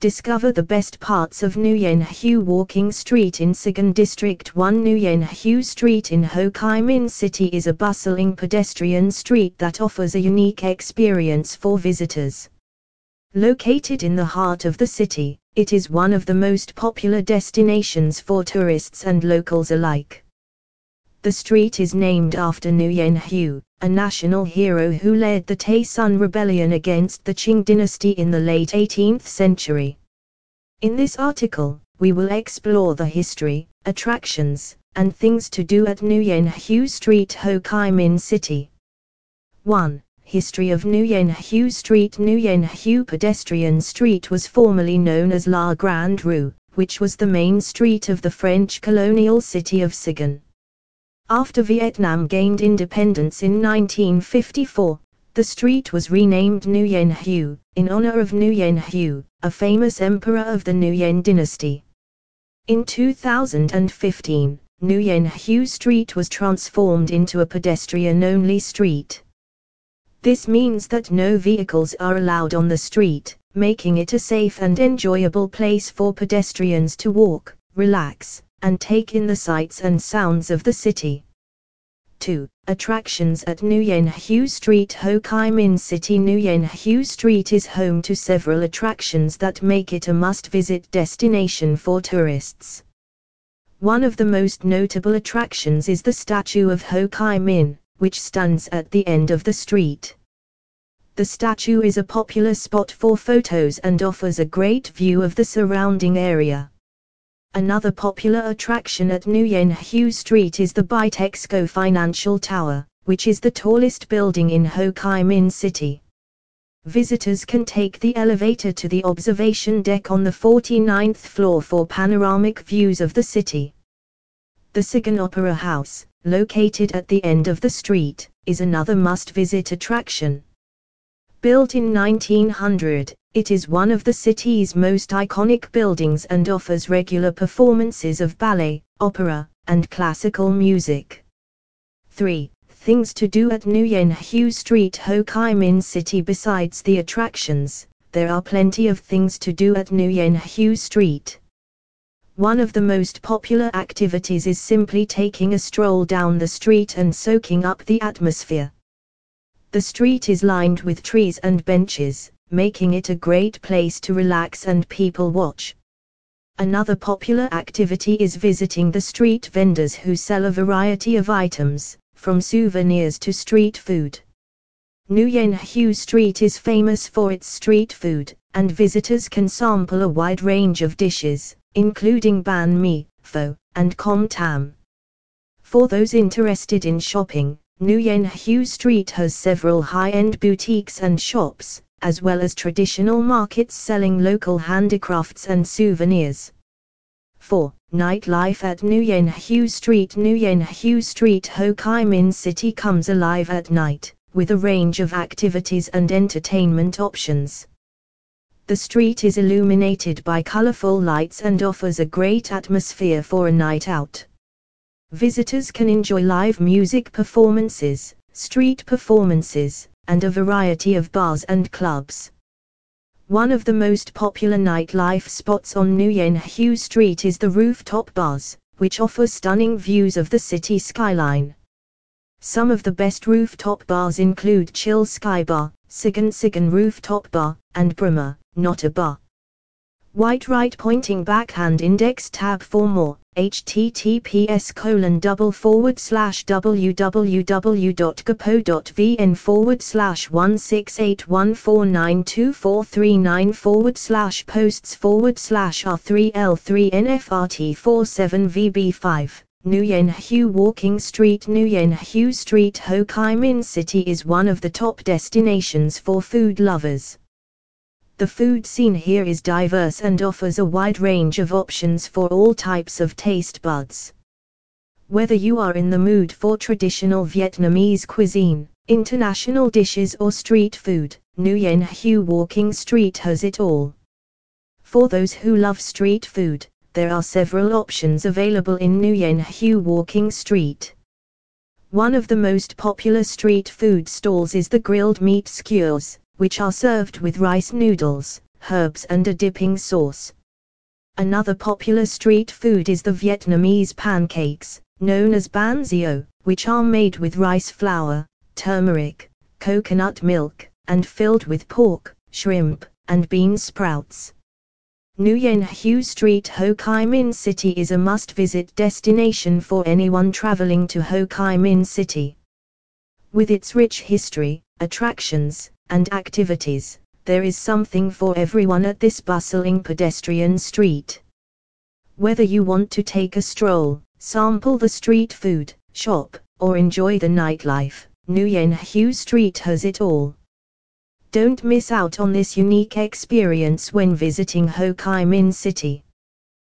Discover the best parts of Nguyen Hue Walking Street in Saigon District 1 Nguyen Hue Street in Ho Chi Minh City is a bustling pedestrian street that offers a unique experience for visitors. Located in the heart of the city, it is one of the most popular destinations for tourists and locals alike. The street is named after Nguyen Hue, a national hero who led the Tay Son rebellion against the Qing dynasty in the late 18th century. In this article, we will explore the history, attractions, and things to do at Nguyen Street Ho Chi Minh City. 1. History of Nguyen Street Nguyen Pedestrian Street was formerly known as La Grande Rue, which was the main street of the French colonial city of Saigon. After Vietnam gained independence in 1954, the street was renamed Nguyen Hue, in honor of Nguyen Hue, a famous emperor of the Nguyen dynasty. In 2015, Nguyen Hue Street was transformed into a pedestrian-only street. This means that no vehicles are allowed on the street, making it a safe and enjoyable place for pedestrians to walk, relax, and take in the sights and sounds of the city. 2. Attractions at Nguyen Street Ho Chi Minh City Nguyen Street is home to several attractions that make it a must-visit destination for tourists. One of the most notable attractions is the statue of Ho Chi Minh, which stands at the end of the street. The statue is a popular spot for photos and offers a great view of the surrounding area. Another popular attraction at Nguyen Hue Street is the Bitexco Financial Tower, which is the tallest building in Ho Chi Minh City. Visitors can take the elevator to the observation deck on the 49th floor for panoramic views of the city. The Saigon Opera House, located at the end of the street, is another must-visit attraction. Built in 1900, it is one of the city's most iconic buildings and offers regular performances of ballet, opera, and classical music. 3. Things to do at Nguyen Hue Street Ho Chi Minh City Besides the attractions, there are plenty of things to do at Nguyen Hue Street. One of the most popular activities is simply taking a stroll down the street and soaking up the atmosphere. The street is lined with trees and benches, making it a great place to relax and people watch. Another popular activity is visiting the street vendors who sell a variety of items, from souvenirs to street food. Nguyen Hue Street is famous for its street food, and visitors can sample a wide range of dishes, including banh mi, pho, and com tam. For those interested in shopping, Nguyen Hue Street has several high-end boutiques and shops, as well as traditional markets selling local handicrafts and souvenirs. 4. Nightlife at Nguyen Hue Street Nguyen Hue Street Ho Chi Minh City comes alive at night, with a range of activities and entertainment options. The street is illuminated by colorful lights and offers a great atmosphere for a night out. Visitors can enjoy live music performances, street performances, and a variety of bars and clubs. One of the most popular nightlife spots on Nguyen Hue Street is the rooftop bars, which offer stunning views of the city skyline. Some of the best rooftop bars include Chill Sky Bar, Saigon Saigon Rooftop Bar, and Broma, Not a Bar. White right pointing backhand index tab for more https colon double forward slash www.gapo.vn forward slash 16814924439 forward slash posts forward slash R3L3NFRT47VB5 Nguyen Hue Walking Street Nguyen Hue Street Ho Chi Minh City is one of the top destinations for food lovers. The food scene here is diverse and offers a wide range of options for all types of taste buds. Whether you are in the mood for traditional Vietnamese cuisine, international dishes or street food, Nguyen Hue Walking Street has it all. For those who love street food, there are several options available in Nguyen Hue Walking Street. One of the most popular street food stalls is the grilled meat skewers, which are served with rice noodles, herbs and a dipping sauce. Another popular street food is the Vietnamese pancakes, known as banh xeo, which are made with rice flour, turmeric, coconut milk, and filled with pork, shrimp, and bean sprouts. Nguyen Hue Street Ho Chi Minh City is a must-visit destination for anyone traveling to Ho Chi Minh City. With its rich history, attractions, and activities, there is something for everyone at this bustling pedestrian street. Whether you want to take a stroll, sample the street food, shop, or enjoy the nightlife, Nguyen Hue Street has it all. Don't miss out on this unique experience when visiting Ho Chi Minh City.